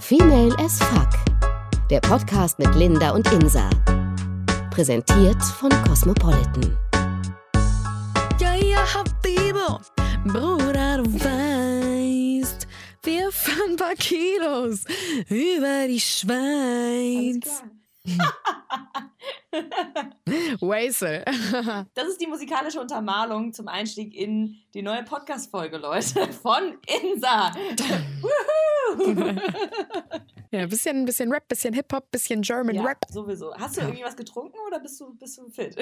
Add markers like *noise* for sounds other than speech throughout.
Female as Fuck. Der Podcast mit Linda und Insa. Präsentiert von Cosmopolitan. Ja, ja, Habibo, Bruder, du weißt, wir fahren ein paar Kilos über die Schweiz. *laughs* *laughs* *laughs* Waisel. *laughs* Das ist die musikalische Untermalung zum Einstieg in die neue Podcast-Folge, Leute, *laughs* von Insa. Ja, bisschen, bisschen Rap, bisschen Hip-Hop, bisschen German ja, Rap. sowieso. Hast du irgendwie was getrunken oder bist du, bist du fit?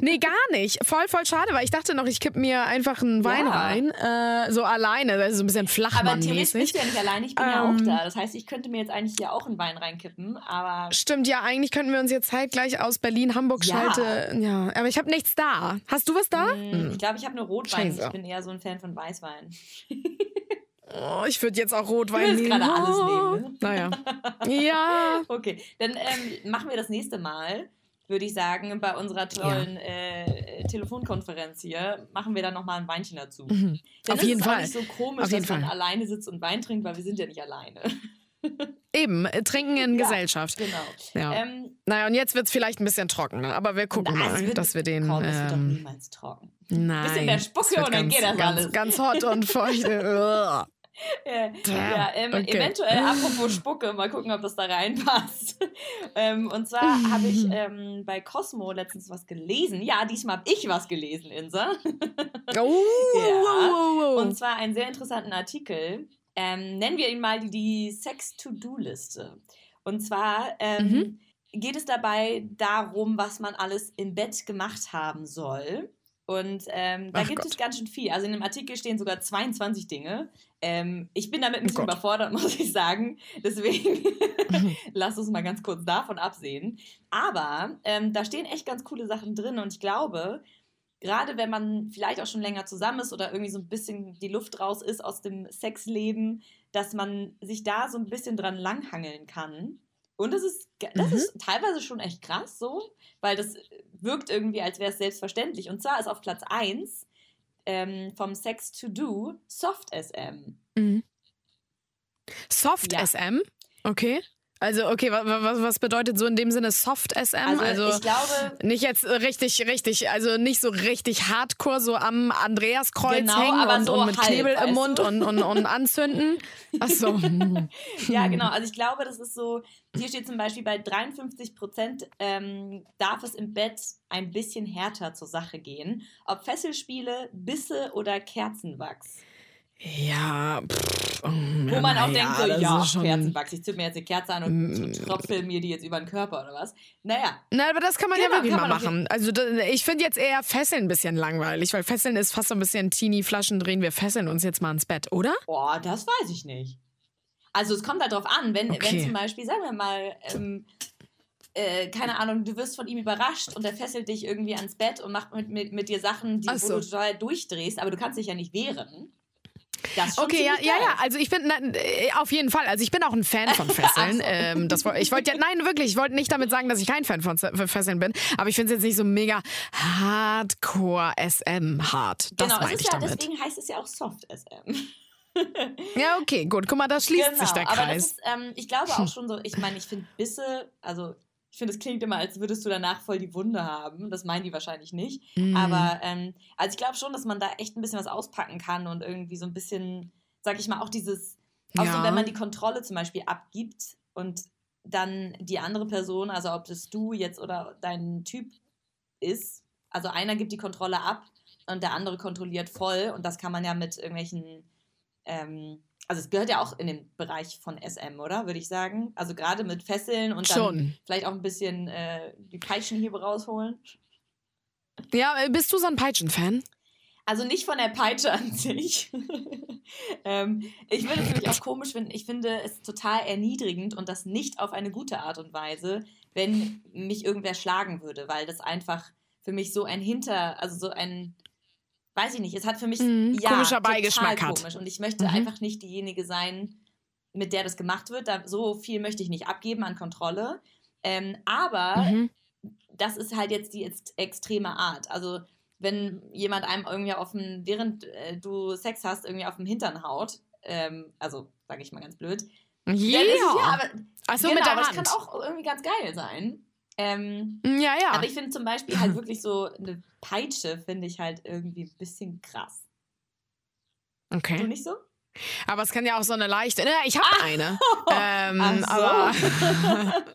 Nee, gar nicht. Voll, voll schade, weil ich dachte noch, ich kipp mir einfach einen Wein Ja. rein. Äh, so alleine, also so ein bisschen Aber theoretisch bist du ja nicht allein, ich bin ja auch Ähm. da. Das heißt, ich könnte mir jetzt eigentlich hier auch einen Wein reinkippen, aber Stimmt, ja, eigentlich könnten wir uns jetzt zeitgleich aus Berlin, Hamburg Ja. schalte. Ja, aber ich habe nichts da. Hast du was da? mm, ich glaube, ich habe nur Rotwein. Scheiße. Ich bin eher so ein Fan von Weißwein. Oh, ich würde jetzt auch Rotwein Du nehmen. gerade alles Oh. nehmen, ne? Naja. *laughs* Ja. Okay, dann ähm, machen wir das nächste Mal, würde ich sagen, bei unserer tollen äh, Telefonkonferenz hier, machen wir dann nochmal ein Weinchen dazu. Mhm. Auf ist jeden es auch Fall. nicht so komisch, Auf dass man Fall. alleine sitzt und Wein trinkt, weil wir sind ja nicht alleine. Eben, äh, trinken in Ja. Gesellschaft. Genau. Ja. Ähm, Naja, und jetzt wird es vielleicht ein bisschen trockener, aber wir gucken na, mal, wird- dass wir den. Komm, es wird doch ähm, niemals trocken. nein. bisschen mehr Spucke und dann ganz, geht das ganz, alles. Ganz hot und feucht. *laughs* Äh, ja, ähm, okay. eventuell apropos Spucke, mal gucken, ob das da reinpasst. *laughs* ähm, und zwar habe ich *laughs* ähm, bei Cosmo letztens was gelesen. Ja, diesmal habe ich was gelesen, Insa. oh, Ja. wow, wow, wow. Und zwar einen sehr interessanten Artikel. Ähm, nennen wir ihn mal die, die Sex-To-Do-Liste. Und zwar ähm, Mhm. geht es dabei darum, was man alles im Bett gemacht haben soll. Und ähm, da Ach gibt Gott. es ganz schön viel. Also in dem Artikel stehen sogar 22 Dinge. Ähm, ich bin damit ein bisschen Oh überfordert, *laughs* muss ich sagen. Deswegen *laughs* *laughs* lass uns mal ganz kurz davon absehen. Aber ähm, da stehen echt ganz coole Sachen drin und ich glaube, gerade wenn man vielleicht auch schon länger zusammen ist oder irgendwie so ein bisschen die Luft raus ist aus dem Sexleben, dass man sich da so ein bisschen dran langhangeln kann. Und das ist, das Mhm. ist teilweise schon echt krass so, weil das wirkt irgendwie, als wäre es selbstverständlich. Und zwar ist auf Platz 1 ähm, vom Sex to Do Soft SM. Mhm. Soft Ja. SM? Okay. Also, okay, was, was, bedeutet so in dem Sinne Soft SM? Also, ich glaube, Nicht jetzt richtig, richtig, also nicht so richtig hardcore so am Andreaskreuz Genau, hängen aber und, so und mit halb, Knebel im Mund und, und, und *laughs* anzünden. Achso. *laughs* Ja, genau. Also ich glaube, das ist so, hier steht zum Beispiel bei 53 Prozent ähm, darf es im Bett ein bisschen härter zur Sache gehen. Ob Fesselspiele, Bisse oder Kerzenwachs. Ja, pff, oh, Wo ja, man auch na denkt, so, ja, schon- Kerzenwachs, ich zünd mir jetzt eine Kerze an und tröpfel mir die jetzt über den Körper oder was. Naja, Na, aber das kann man Genau, ja wirklich mal machen. Also da, ich finde jetzt eher Fesseln ein bisschen langweilig, weil Fesseln ist fast so ein bisschen Teenie-Flaschen drehen. Wir fesseln uns jetzt mal ins Bett, oder? boah, das weiß ich nicht. Also es kommt halt drauf an, wenn, wenn Okay. zum Beispiel, sagen wir mal, ähm, äh, keine Ahnung, du wirst von ihm überrascht und er fesselt dich irgendwie ans Bett und macht mit, mit, mit dir Sachen, die, Ach wo so. du total durchdrehst, aber du kannst dich ja nicht wehren. Okay, ja, ja, ja. Also ich bin na, äh, auf jeden Fall. Also ich bin auch ein Fan von *laughs* Fesseln. Ähm, das, ich wollte ja, nein, wirklich. Ich wollte nicht damit sagen, dass ich kein Fan von Se- Fesseln bin. Aber ich finde es jetzt nicht so mega Hardcore SM hart. Das genau, meinte ich ja, damit. deswegen heißt es ja auch Soft SM. *laughs* Ja, okay, gut. Guck mal, da schließt sich der Genau, aber Kreis. ist, ähm, ich glaube auch schon so, ich meine, ich finde Bisse, also ich finde, es klingt immer, als würdest du danach voll die Wunde haben. Das meinen die wahrscheinlich nicht. Mm. Aber ähm, also ich glaube schon, dass man da echt ein bisschen was auspacken kann und irgendwie so ein bisschen, sag ich mal, auch dieses, auch so, Ja. wenn man die Kontrolle zum Beispiel abgibt und dann die andere Person, also ob das du jetzt oder dein Typ ist, also einer gibt die Kontrolle ab und der andere kontrolliert voll und das kann man ja mit irgendwelchen, ähm, also es gehört ja auch in den Bereich von SM, oder? Würde ich sagen. Also gerade mit Fesseln und dann Schon. vielleicht auch ein bisschen äh, die Peitschenhiebe rausholen. Ja, äh, bist du so ein Peitschen-Fan? Also nicht von der Peitsche an sich. *laughs* ähm, ich würde es nämlich auch komisch finden. Ich finde es total erniedrigend und das nicht auf eine gute Art und Weise, wenn mich irgendwer schlagen würde, weil das einfach für mich so ein Hinter, also so ein, weiß ich nicht, es hat für mich Mhm, ja, komischer Beigeschmack hat. komisch und ich möchte Mhm. einfach nicht diejenige sein, mit der das gemacht wird. Da, so viel möchte ich nicht abgeben an Kontrolle. Ähm, aber Mhm. das ist halt jetzt die ex extreme Art. Also wenn jemand einem irgendwie auf dem, während äh, du Sex hast, irgendwie auf dem Hintern haut, ähm, also sage ich mal ganz blöd, Ja, Ja, aber, Ach so, genau, mit der aber das Hand. kann auch irgendwie ganz geil sein. Ähm, ja, ja. Aber ich finde zum Beispiel halt wirklich so eine Peitsche, finde ich halt irgendwie ein bisschen krass. Du okay. nicht so? Aber es kann ja auch so eine leichte. Ja, ich habe eine. *laughs* Ähm, Ach so. aber *laughs* *laughs*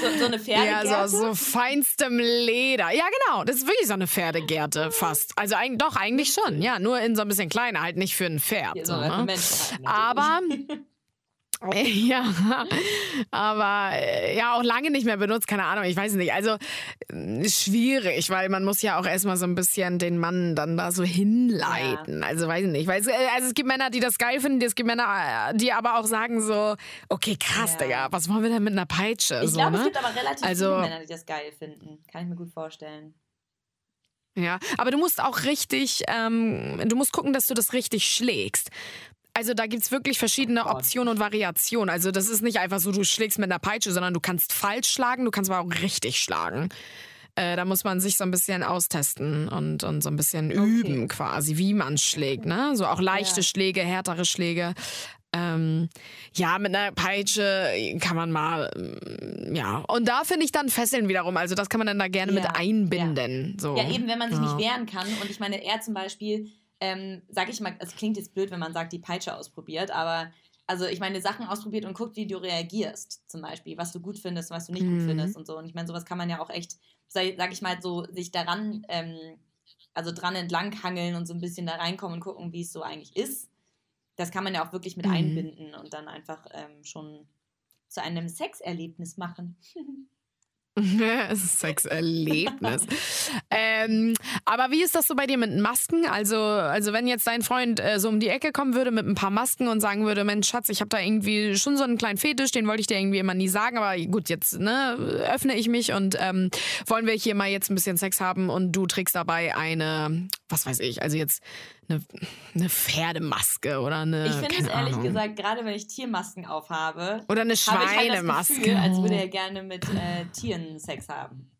So, so eine ja, Pferdegerte? so, so feinstem Leder. Ja, genau. Das ist wirklich so eine Pferdegerte fast. Also eigentlich, doch, eigentlich schon. Ja, nur in so ein bisschen kleiner, halt nicht für ein Pferd. Hier, So, ne? Halt. Aber *laughs* Ja, aber äh, ja, auch lange nicht mehr benutzt, keine Ahnung, ich weiß nicht. Also äh, schwierig, weil man muss ja auch erstmal so ein bisschen den Mann dann da so hinleiten. Also weiß ich nicht. Weil es, äh, also es gibt Männer, die das geil finden, es gibt Männer, äh, die aber auch sagen so, okay, krass, Ja. Digga, was wollen wir denn mit einer Peitsche? Ich so, glaube, ne? es gibt aber relativ Also- viele Männer, die das geil finden. Kann ich mir gut vorstellen. Ja, aber du musst auch richtig, ähm, du musst gucken, dass du das richtig schlägst. Also da gibt's wirklich verschiedene Oh. Optionen und Variationen. Also das ist nicht einfach so, du schlägst mit einer Peitsche, sondern du kannst falsch schlagen, du kannst aber auch richtig schlagen. Äh, da muss man sich so ein bisschen austesten und, und so ein bisschen üben quasi, wie man schlägt. Ne? So auch leichte Ja. Schläge, härtere Schläge. Ähm, ja, mit einer Peitsche kann man mal, ähm, ja. Und da finde ich dann Fesseln wiederum. Also das kann man dann da gerne Ja, mit einbinden. So. Ja, eben, wenn man sich Ja. nicht wehren kann. Und ich meine, er zum Beispiel, ähm, sag ich mal, es klingt jetzt blöd, wenn man sagt, die Peitsche ausprobiert, aber also ich meine, Sachen ausprobiert und guckt, wie du reagierst, zum Beispiel, was du gut findest, was du nicht Mhm. gut findest und so. Und ich meine, sowas kann man ja auch echt, sag, sag ich mal, so sich daran, ähm, also dran entlang hangeln und so ein bisschen da reinkommen und gucken, wie es so eigentlich ist. Das kann man ja auch wirklich mit Mhm. einbinden und dann einfach ähm, schon zu einem Sexerlebnis machen. *laughs* *laughs* Sexerlebnis. ähm, aber wie ist das so bei dir mit Masken? Also, also wenn jetzt dein Freund äh, so um die Ecke kommen würde mit ein paar Masken und sagen würde, Mensch, Schatz, ich habe da irgendwie schon so einen kleinen Fetisch, den wollte ich dir irgendwie immer nie sagen, aber gut, jetzt ne, öffne ich mich und ähm, wollen wir hier mal jetzt ein bisschen Sex haben und du trägst dabei eine, was weiß ich, also jetzt eine, eine Pferdemaske oder eine, Ich finde es ehrlich Ahnung. gesagt, gerade wenn ich Tiermasken aufhabe, oder eine ich halt Schweinemaske. Gefühl, als würde er gerne mit äh, Tieren Sex haben.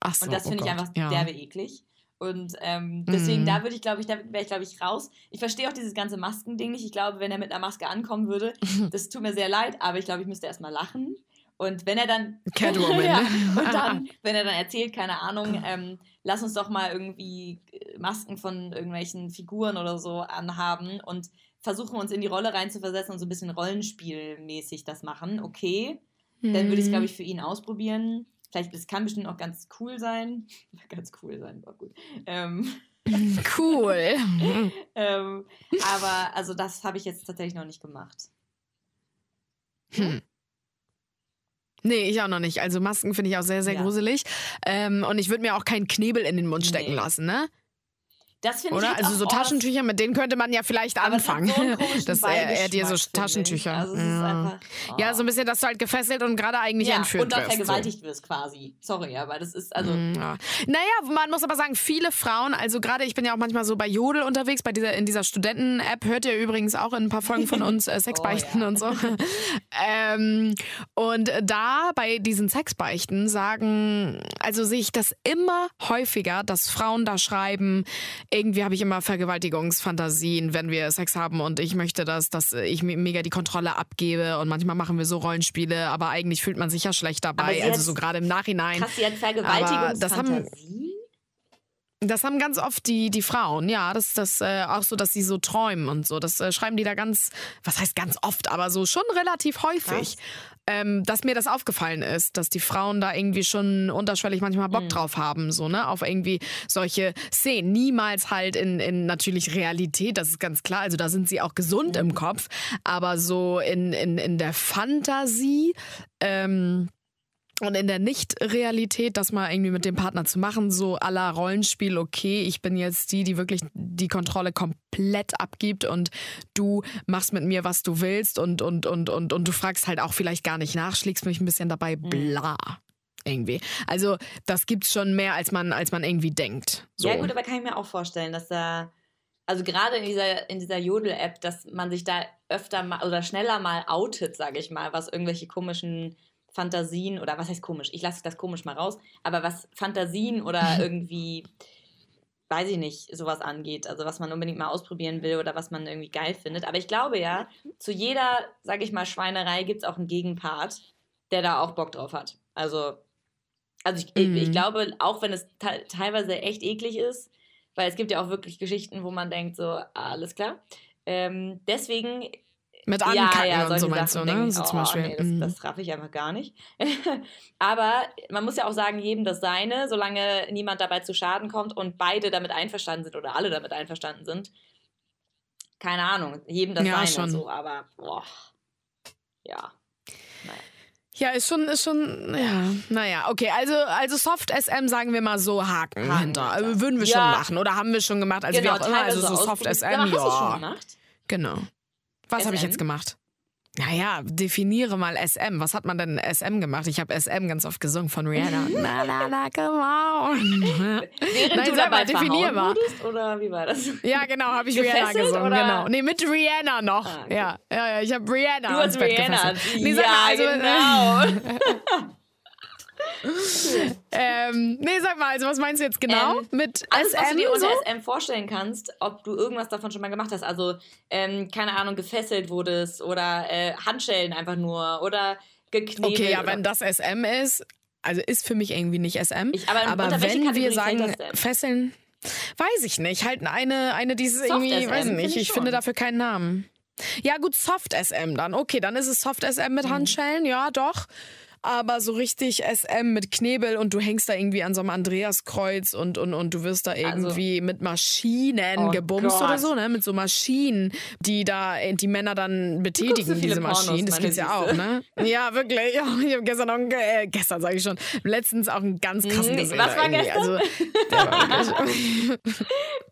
Ach so, Und das oh finde ich Gott, einfach ja. derbe eklig. Und ähm, deswegen, Mhm. da würde ich, glaube ich, da wäre ich, glaube ich, raus. Ich verstehe auch dieses ganze Maskending nicht. Ich glaube, wenn er mit einer Maske ankommen würde, *laughs* das tut mir sehr leid, aber ich glaube, ich müsste erstmal lachen. Und wenn er dann. *laughs* Catwoman, ja, und dann, *laughs* wenn er dann erzählt, keine Ahnung, ähm, lass uns doch mal irgendwie äh, Masken von irgendwelchen Figuren oder so anhaben und versuchen uns in die Rolle reinzuversetzen und so ein bisschen rollenspielmäßig das machen. Okay, dann würde ich es, Mhm. glaube ich, für ihn ausprobieren. Vielleicht, das kann bestimmt auch ganz cool sein. *laughs* Ganz cool sein, war gut. Ähm, Cool. ähm, aber also das habe ich jetzt tatsächlich noch nicht gemacht. Hm. Nee, ich auch noch nicht. Also Masken finde ich auch sehr, sehr Ja. gruselig. Ähm, und ich würde mir auch keinen Knebel in den Mund stecken Nee. lassen, ne? Das finde ich Oder? Also so Taschentücher, mit denen könnte man ja vielleicht aber anfangen. *laughs* So dass er, er dir so Taschentücher. Also ja. einfach, oh. ja, so ein bisschen, dass du halt gefesselt und gerade eigentlich ja, entführt und wirst. vergewaltigt wirst quasi. Sorry, aber das ist also Mm, Ja. Naja, man muss aber sagen, viele Frauen, also gerade ich bin ja auch manchmal so bei Jodel unterwegs, bei dieser, in dieser Studenten-App, hört ihr übrigens auch in ein paar Folgen von uns äh, *laughs* Sexbeichten Oh, und so. *laughs* ähm, und da bei diesen Sexbeichten sagen, also sehe ich das immer häufiger, dass Frauen da schreiben, irgendwie habe ich immer Vergewaltigungsfantasien, wenn wir Sex haben und ich möchte, dass, dass ich mir mega die Kontrolle abgebe und manchmal machen wir so Rollenspiele, aber eigentlich fühlt man sich ja schlecht dabei, also so gerade im Nachhinein. das haben- Vergewaltigungsfantasien. Das haben ganz oft die, die Frauen, ja. Das ist das äh, auch so, dass sie so träumen und so. Das äh, schreiben die da ganz, was heißt ganz oft, aber so schon relativ häufig. Ähm, dass mir das aufgefallen ist, dass die Frauen da irgendwie schon unterschwellig manchmal Bock Mhm. drauf haben, so, ne? Auf irgendwie solche Szenen. Niemals halt in, in natürlich Realität, das ist ganz klar. Also da sind sie auch gesund Mhm. im Kopf. Aber so in, in, in der Fantasie, ähm, und in der Nicht-Realität, das mal irgendwie mit dem Partner zu machen, so la Rollenspiel, okay, ich bin jetzt die, die wirklich die Kontrolle komplett abgibt und du machst mit mir, was du willst und, und, und, und, und du fragst halt auch vielleicht gar nicht nach, schlägst mich ein bisschen dabei, bla. Irgendwie. Also, das gibt's schon mehr, als man, als man irgendwie denkt. So. Ja, gut, aber kann ich mir auch vorstellen, dass da, also gerade in dieser, in dieser Jodel-App, dass man sich da öfter mal oder schneller mal outet, sage ich mal, was irgendwelche komischen Fantasien oder was heißt komisch? Ich lasse das komisch mal raus, aber was Fantasien oder *laughs* irgendwie weiß ich nicht, sowas angeht, also was man unbedingt mal ausprobieren will oder was man irgendwie geil findet. Aber ich glaube ja, zu jeder, sag ich mal, Schweinerei gibt es auch einen Gegenpart, der da auch Bock drauf hat. Also, also ich, mhm. ich glaube, auch wenn es teilweise echt eklig ist, weil es gibt ja auch wirklich Geschichten, wo man denkt, so, alles klar. Ähm, deswegen mit Ankacken ja, ja, und so meinst du, ne? So oh, zum Beispiel. Nee, das, mhm. das raff ich einfach gar nicht. *laughs* Aber man muss ja auch sagen, jedem das Seine, solange niemand dabei zu Schaden kommt und beide damit einverstanden sind oder alle damit einverstanden sind. Keine Ahnung, jedem das ja, Seine schon. so, aber boah. Ja. Naja. Ja, ist schon, ist schon, ja, naja, okay, also, also Soft SM sagen wir mal so Haken, Haken hinter. Also würden wir ja. schon machen oder haben wir schon gemacht, also genau, wie auch immer, also so Soft SM, ja. Hast du schon gemacht? Genau. Was habe ich jetzt gemacht? Naja, definiere mal SM. Was hat man denn SM gemacht? Ich habe SM ganz oft gesungen von Rihanna. *laughs* na, na, na, come on. *laughs* Während Nein, du dabei mal, definier mal. Wurdest, oder wie war das? Ja, genau, habe ich Rihanna gesungen. Oder? Genau. Nee, mit Rihanna noch. Ah, okay. ja, ja, ja, ich habe Rihanna Du hast Rihanna. Nee, ja, mal, also, genau. *laughs* *laughs* ähm, nee, sag mal, also was meinst du jetzt genau ähm, mit alles, SM? Was du dir unter so? SM vorstellen kannst, ob du irgendwas davon schon mal gemacht hast. Also, ähm, keine Ahnung, gefesselt wurdest oder äh, Handschellen einfach nur oder geknebelt. Okay, ja, wenn das SM ist, also ist für mich irgendwie nicht SM. Ich, aber, aber wenn wir sagen, fesseln, weiß ich nicht. Halt eine, eine dieses Soft irgendwie, SM, weiß ich nicht, ich, ich finde dafür keinen Namen. Ja, gut, Soft SM dann. Okay, dann ist es Soft SM mit mhm. Handschellen, ja, doch aber so richtig SM mit Knebel und du hängst da irgendwie an so einem Andreaskreuz und, und, und du wirst da also irgendwie also, mit Maschinen oh gebumst Gott. oder so, ne? Mit so Maschinen, die da die Männer dann betätigen, so diese Maschinen. Pornos, das gibt's ja auch, ne? Ja, wirklich. Ich habe gestern auch, äh, gestern sage ich schon, letztens auch einen ganz krassen mhm. gesehen. Was war gestern? Also, war *laughs*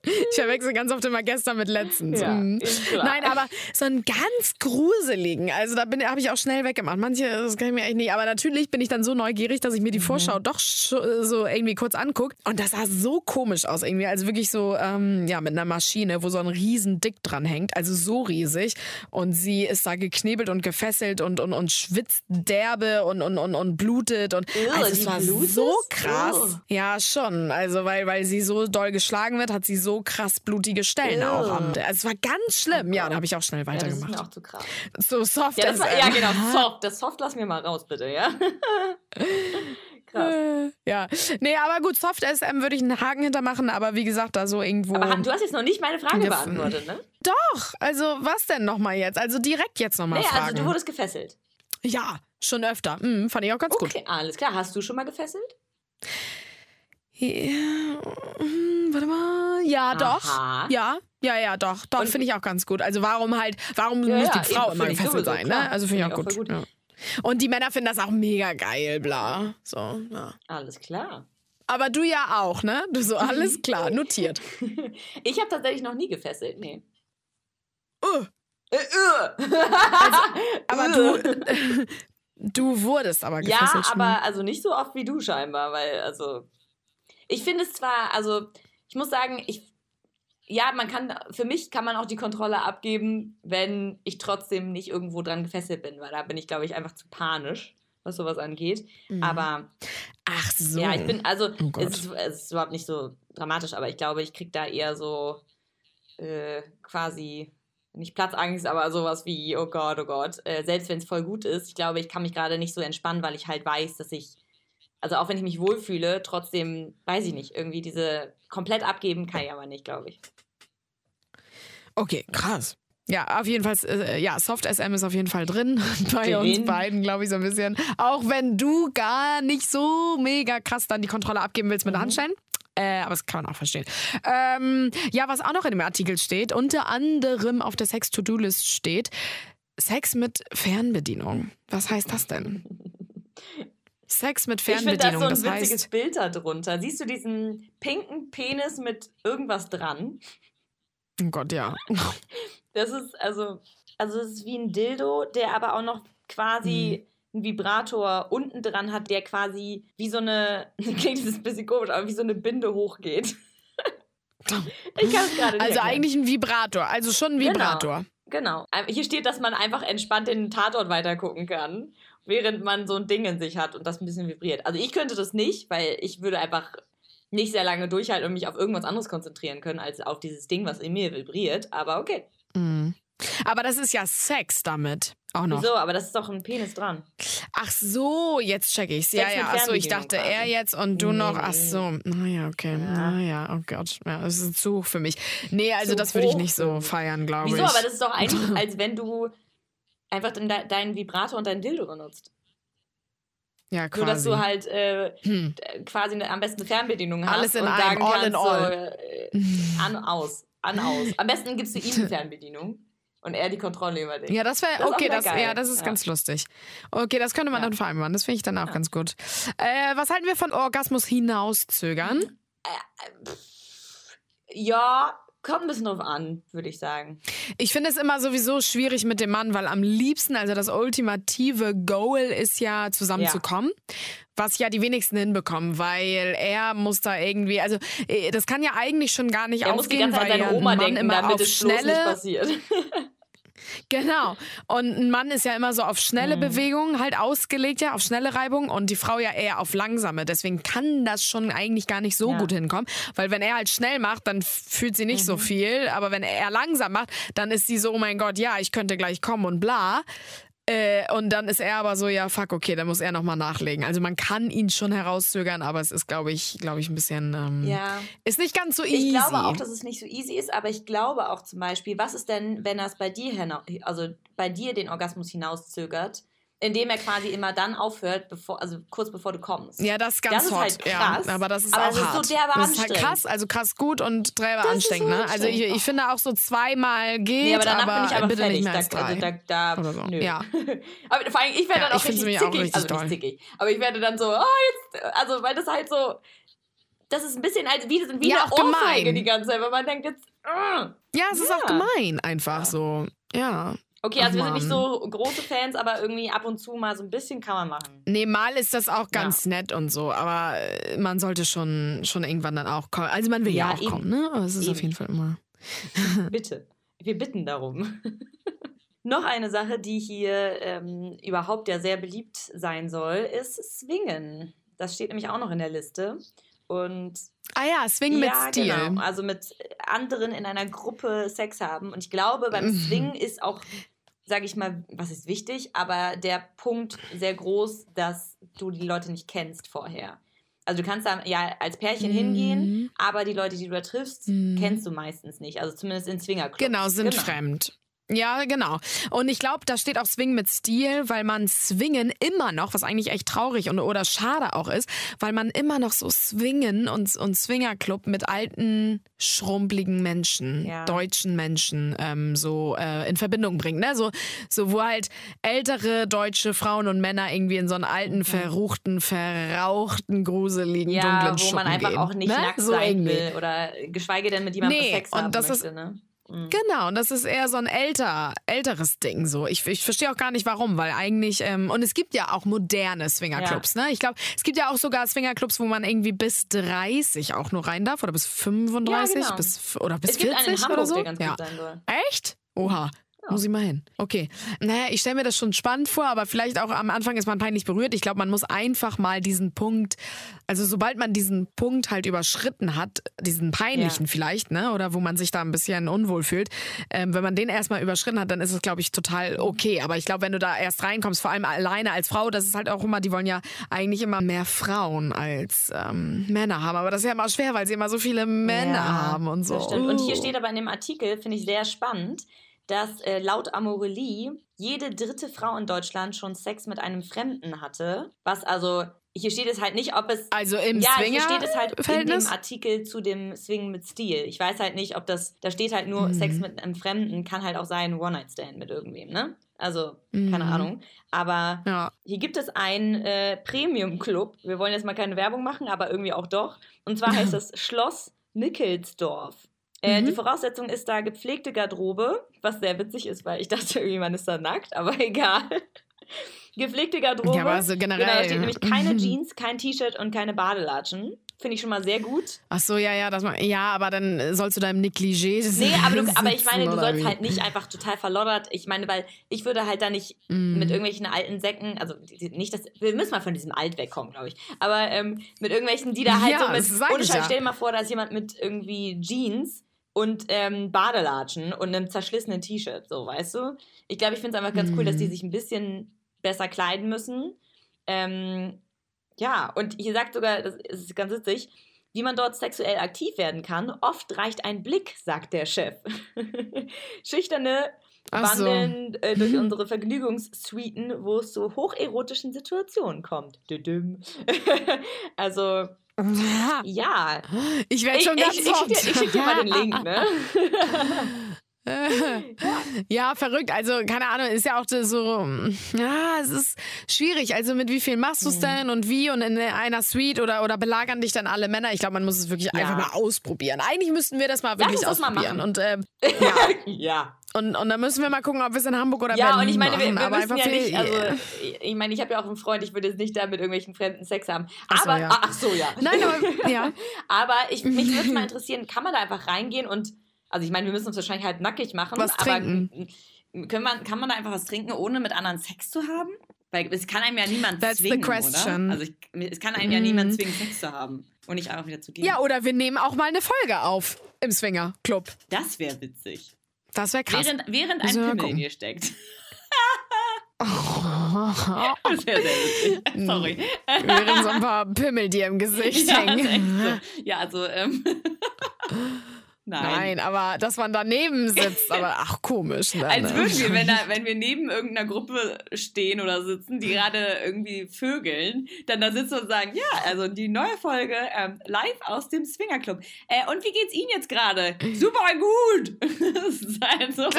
ich verwechsel ganz oft immer gestern mit letztens. Ja, mhm. Nein, aber so einen ganz gruseligen, also da habe ich auch schnell weggemacht. Manche, das kann ich mir echt nicht, aber natürlich bin ich dann so neugierig, dass ich mir die mhm. Vorschau doch so irgendwie kurz angucke. Und das sah so komisch aus irgendwie. Also wirklich so, ähm, ja, mit einer Maschine, wo so ein riesen Dick dran hängt. Also so riesig. Und sie ist da geknebelt und gefesselt und, und, und schwitzt derbe und, und, und, und blutet. Und Ugh, also es war blutet? so krass. Ugh. Ja, schon. Also weil, weil sie so doll geschlagen wird, hat sie so krass blutige Stellen Ugh. auch am. Also es war ganz schlimm. Oh ja, da habe ich auch schnell weitergemacht. Ja, das ist mir auch zu krass. So soft. Ja, war, ja genau, soft. Das Soft lass mir mal raus, bitte, ja. *laughs* Krass. *laughs* Ja, nee, aber gut, Soft SM würde ich einen Haken hintermachen, aber wie gesagt, da so irgendwo. Aber du hast jetzt noch nicht meine Frage beantwortet, ne? Doch, also was denn nochmal jetzt? Also direkt jetzt nochmal nee, fragen. also du wurdest gefesselt. Ja, schon öfter. Mhm, fand ich auch ganz okay, gut. Okay, alles klar. Hast du schon mal gefesselt? Ja, hm, warte mal. Ja, Aha. doch. Ja, ja, ja, doch. Doch, finde ich auch ganz gut. Also warum halt, warum ja, muss ja, die Frau immer gefesselt sein, ne? Also finde ich auch, gut. gut. Ja. Und die Männer finden das auch mega geil, bla. So, ja. Alles klar. Aber du ja auch, ne? Du so, alles *laughs* klar, notiert. ich habe tatsächlich noch nie gefesselt, nee. Uh. Äh, uh. also, aber du, *laughs* du wurdest aber gefesselt. Ja, aber also nicht so oft wie du scheinbar, weil, also, ich finde es zwar, also, ich muss sagen, ich ja, man kann, für mich kann man auch die Kontrolle abgeben, wenn ich trotzdem nicht irgendwo dran gefesselt bin, weil da bin ich, glaube ich, einfach zu panisch, was sowas angeht. Mhm. Aber. Ach so. Ja, ich bin, also, oh es, ist, es, ist, überhaupt nicht so dramatisch, aber ich glaube, ich kriege da eher so äh, quasi, nicht Platzangst, aber sowas wie, oh Gott, oh Gott. Äh, selbst wenn es voll gut ist, ich glaube, ich kann mich gerade nicht so entspannen, weil ich halt weiß, dass ich also auch wenn ich mich wohlfühle, trotzdem, weiß ich nicht, irgendwie diese komplett abgeben kann ich aber nicht, glaube ich. Okay, krass. Ja, auf jeden Fall, äh, ja, Soft SM ist auf jeden Fall drin *laughs* bei drin. uns beiden, glaube ich, so ein bisschen. Auch wenn du gar nicht so mega krass dann die Kontrolle abgeben willst mit mhm. Handschellen. Äh, aber das kann man auch verstehen. Ähm, ja, was auch noch in dem Artikel steht, unter anderem auf der Sex-To-Do-List steht, Sex mit Fernbedienung. Was heißt das denn? *laughs* Sex mit Fernbedienung. Ich finde da so ein witziges heißt, Bild darunter. Siehst du diesen pinken Penis mit irgendwas dran? Oh Gott, ja. Das ist also, also es ist wie ein Dildo, der aber auch noch quasi mhm. einen Vibrator unten dran hat, der quasi wie so eine, *laughs* klingt das ein bisschen komisch, aber wie so eine Binde hochgeht. *laughs* ich kann es gerade nicht. Also erklären. eigentlich ein Vibrator, also schon ein genau. Vibrator. Genau, genau. Hier steht, dass man einfach entspannt den Tatort weitergucken kann, während man so ein Ding in sich hat und das ein bisschen vibriert. Also ich könnte das nicht, weil ich würde einfach nicht sehr lange durchhalten und mich auf irgendwas anderes konzentrieren können, als auf dieses Ding, was in mir vibriert. Aber okay. Mhm. Aber das ist ja Sex damit. Auch noch. Wieso? Aber das ist doch ein Penis dran. Ach so, jetzt check ich's. Ja, Sex ja. mit Ach so, ich dachte quasi. er jetzt und du Nee, noch. Ach so. Naja, okay. Ja. Naja, oh Gott. Ja, das ist zu hoch für mich. Nee, also Zu das würde ich nicht so feiern, glaube ich. Wieso? Aber das ist doch eigentlich, *laughs* als wenn du einfach den, deinen Vibrator und deinen Dildo benutzt. ja, quasi. Nur, dass du halt äh, Hm. quasi eine, am besten eine Fernbedienung hast Alles in und einem, sagen all kannst, in all. So, äh, an, aus, an, aus. Am besten gibst du *laughs* ihm die Fernbedienung und er die Kontrolle über dich. Ja, das wäre okay, das, geil. ja, das ist Ja. ganz lustig. Okay, das könnte man Ja. dann vereinbaren. Das finde ich dann auch Ja. ganz gut. Äh, was halten wir von Orgasmus hinauszögern? Ja, kommt ein bisschen drauf an, würde ich sagen. Ich finde es immer sowieso schwierig mit dem Mann, weil am liebsten, also das ultimative Goal ist ja zusammenzukommen. Was ja die wenigsten hinbekommen, weil er muss da irgendwie, also äh, das kann ja eigentlich schon gar nicht Er muss die aufgehen, ganze Zeit weil an ja seine ein Oma denken, immer damit auf es bloß nicht schnelle, passiert. *laughs* Genau. Und ein Mann ist ja immer so auf schnelle Mhm. Bewegungen halt ausgelegt, ja, auf schnelle Reibung und die Frau ja eher auf langsame. Deswegen kann das schon eigentlich gar nicht so Ja. gut hinkommen. Weil wenn er halt schnell macht, dann fühlt sie nicht Mhm. so viel. Aber wenn er langsam macht, dann ist sie so, oh mein Gott, ja, ich könnte gleich kommen und bla. Äh, und dann ist er aber so, ja, fuck, okay, dann muss er nochmal nachlegen. Also man kann ihn schon herauszögern, aber es ist, glaube ich, glaube ich, ein bisschen, ähm, ja. ist nicht ganz so easy. Ich glaube auch, dass es nicht so easy ist, aber ich glaube auch zum Beispiel, was ist denn, wenn er es bei dir also bei dir den Orgasmus hinauszögert, indem er quasi immer dann aufhört, bevor, also kurz bevor du kommst. Ja, das ist ganz Das ist halt krass, ja, aber das ist aber auch es ist so hart. derbe das ist halt krass, also krass gut und derbe Das anstrengend. so ne? Also ich, ich finde auch so zweimal geht, Nee, aber danach aber, bin ich aber bitte fertig. nicht mehr als da, drei. also da, da, Oder so. nö. Ja. *laughs* aber vor allem, ich werde Ja, dann auch richtig nämlich auch zickig. richtig also doll. nicht zickig. Aber ich werde dann so, oh, jetzt, also weil das halt so, das ist ein bisschen als wie, wie Ja, eine gemein. Ohrfeige die ganze Zeit, weil man denkt jetzt, mm. ja, es ist auch Ja. gemein einfach so. Ja. Okay, Ach, also wir sind nicht so große Fans, aber irgendwie ab und zu mal so ein bisschen kann man machen. Nee, mal ist das auch ganz nett und so, aber äh, man sollte schon, schon irgendwann dann auch kommen. Also man will ja, Ja, auch eben. kommen, ne? Aber es ist auf Eben. jeden Fall immer. *laughs* *laughs* Bitte. Wir bitten darum. *laughs* Noch eine Sache, die hier ähm, überhaupt ja sehr beliebt sein soll, ist Swingen. Das steht nämlich auch noch in der Liste. Und Ah ja, Swing mit ja, Stil. genau. Also mit anderen in einer Gruppe Sex haben. Und ich glaube, beim Mhm. Swingen ist auch, sage ich mal, was ist wichtig, aber der Punkt sehr groß, dass du die Leute nicht kennst vorher. Also du kannst da ja als Pärchen hingehen, Mhm. aber die Leute, die du da triffst, Mhm. kennst du meistens nicht. Also zumindest in Swingerclubs. Genau, sind fremd. Ja, genau. Und ich glaube, da steht auch Swing mit Stil, weil man Swingen immer noch, was eigentlich echt traurig und oder schade auch ist, weil man immer noch so Swingen und, und Swingerclub mit alten, schrumpeligen Menschen, Ja. deutschen Menschen ähm, so äh, in Verbindung bringt. Ne? So, so, wo halt ältere deutsche Frauen und Männer irgendwie in so einen alten, verruchten, verrauchten, gruseligen, Ja, dunklen wo Schuppen man einfach gehen. auch nicht ne? nackt so sein irgendwie. will oder geschweige denn mit jemandem Nee, Sex und haben das ist- möchte, ne? Mhm. Genau, und das ist eher so ein älter, älteres Ding so. Ich, ich verstehe auch gar nicht warum, weil eigentlich, ähm, und es gibt ja auch moderne Swingerclubs, ne? Ich glaube, es gibt ja auch sogar Swingerclubs, wo man irgendwie bis 30 auch nur rein darf oder bis 35, Ja, genau. bis, oder bis Es gibt 40 einen in Hamburg, oder so. ja. Echt? Oha. Muss ich mal hin. Okay. Naja, ich stelle mir das schon spannend vor, aber vielleicht auch am Anfang ist man peinlich berührt. Ich glaube, man muss einfach mal diesen Punkt, also sobald man diesen Punkt halt überschritten hat, diesen peinlichen Ja. vielleicht, ne, oder wo man sich da ein bisschen unwohl fühlt, ähm, wenn man den erstmal überschritten hat, dann ist es, glaube ich, total okay. Aber ich glaube, wenn du da erst reinkommst, vor allem alleine als Frau, das ist halt auch immer, die wollen ja eigentlich immer mehr Frauen als ähm, Männer haben. Aber das ist ja immer schwer, weil sie immer so viele Männer Ja, haben und so. Das stimmt. Und hier Uh. steht aber in dem Artikel, finde ich sehr spannend, dass äh, laut Amorelie jede dritte Frau in Deutschland schon Sex mit einem Fremden hatte. Was also, hier steht es halt nicht, ob es. Also im ja, Swinger hier steht es halt in dem Verhältnis? Artikel zu dem Swingen mit Stil. Ich weiß halt nicht, ob das, da steht halt nur Mhm. Sex mit einem Fremden, kann halt auch sein One-Night-Stand mit irgendwem, ne? Also, keine Mhm. Ahnung. Aber Ja. hier gibt es einen äh, Premium-Club. Wir wollen jetzt mal keine Werbung machen, aber irgendwie auch doch. Und zwar heißt *laughs* das Schloss Nickelsdorf. Äh, Mhm. Die Voraussetzung ist da gepflegte Garderobe, was sehr witzig ist, weil ich *laughs* dachte irgendwie, man ist da nackt, aber *laughs* egal. gepflegte Garderobe. Ja, aber so Genau, generell. da steht nämlich keine Mhm. Jeans, kein T-Shirt und keine Badelatschen. Finde ich schon mal sehr gut. Ach so, ja, ja, das man, ja, aber dann sollst du da im Negligé Nee, aber, du, aber ich sitzen, meine, du sollst halt nicht einfach total verloddert. Ich meine, weil ich würde halt da nicht Mm. mit irgendwelchen alten Säcken, also nicht, dass wir müssen mal von diesem Alt wegkommen, glaube ich. Aber ähm, mit irgendwelchen, die da halt Ja, so mit. Ohne Scheiß, ja. stell dir mal vor, da ist jemand mit irgendwie Jeans und ähm, Badelatschen und einem zerschlissenen T-Shirt, so, weißt du? Ich glaube, ich finde es einfach ganz cool, dass die sich ein bisschen besser kleiden müssen. Ähm, ja, und hier sagt sogar, das ist ganz witzig, wie man dort sexuell aktiv werden kann. Oft reicht ein Blick, sagt der Chef. *laughs* Schüchterne Ach so. wandeln äh, durch *laughs* unsere Vergnügungssuiten, wo es zu hocherotischen Situationen kommt. *laughs* Also, ja. Ich werde Ich, schon ich, ganz ich, dir, ich schick dir mal den. Link, ne? *laughs* Ja, verrückt. Also, keine Ahnung, ist ja auch so, ja, es ist schwierig. Also, mit wie viel machst du es denn und wie und in einer Suite oder, oder belagern dich dann alle Männer? Ich glaube, man muss es wirklich Ja. einfach mal ausprobieren. Eigentlich müssten wir das mal Lass wirklich das mal ausprobieren. machen. und, ähm, *laughs* ja. Und, und dann müssen wir mal gucken, ob wir es in Hamburg oder Ja, Berlin und ich meine, wir, machen. wir Aber müssen einfach ja nicht, also, ich- meine, ich habe ja auch einen Freund, ich würde jetzt nicht da mit irgendwelchen fremden Sex haben. Ach so, Aber, ja. ach so, ja. Nein, aber, ja. *laughs* Aber ich, mich würde mal *laughs* interessieren, kann man da einfach reingehen und, also ich meine, wir müssen uns wahrscheinlich halt nackig machen. Was aber trinken. Können man, kann man da einfach was trinken, ohne mit anderen Sex zu haben? Weil es kann einem ja niemand That's the zwingen, question. oder? Also ich, es kann einem ja Mhm. niemand zwingen, Sex zu haben und nicht einfach wieder zu gehen. Ja, oder wir nehmen auch mal eine Folge auf im Swinger-Club. Das wäre witzig. Das wäre krass. Während, während ein Pimmel in gucken. dir steckt. Das *laughs* wäre sehr witzig. Sorry. Während so ein paar Pimmel dir im Gesicht *laughs* Ja, hängen. so. ja also, ähm. Nein. Nein, aber dass man daneben sitzt, aber *laughs* ach, komisch. Ne? Als würden wir, wenn, da, *laughs* wenn wir neben irgendeiner Gruppe stehen oder sitzen, die gerade irgendwie vögeln, dann da sitzen und sagen, ja, also die neue Folge ähm, live aus dem Swingerclub. Äh, und wie geht's Ihnen jetzt gerade? Super gut! *laughs* das ist halt so.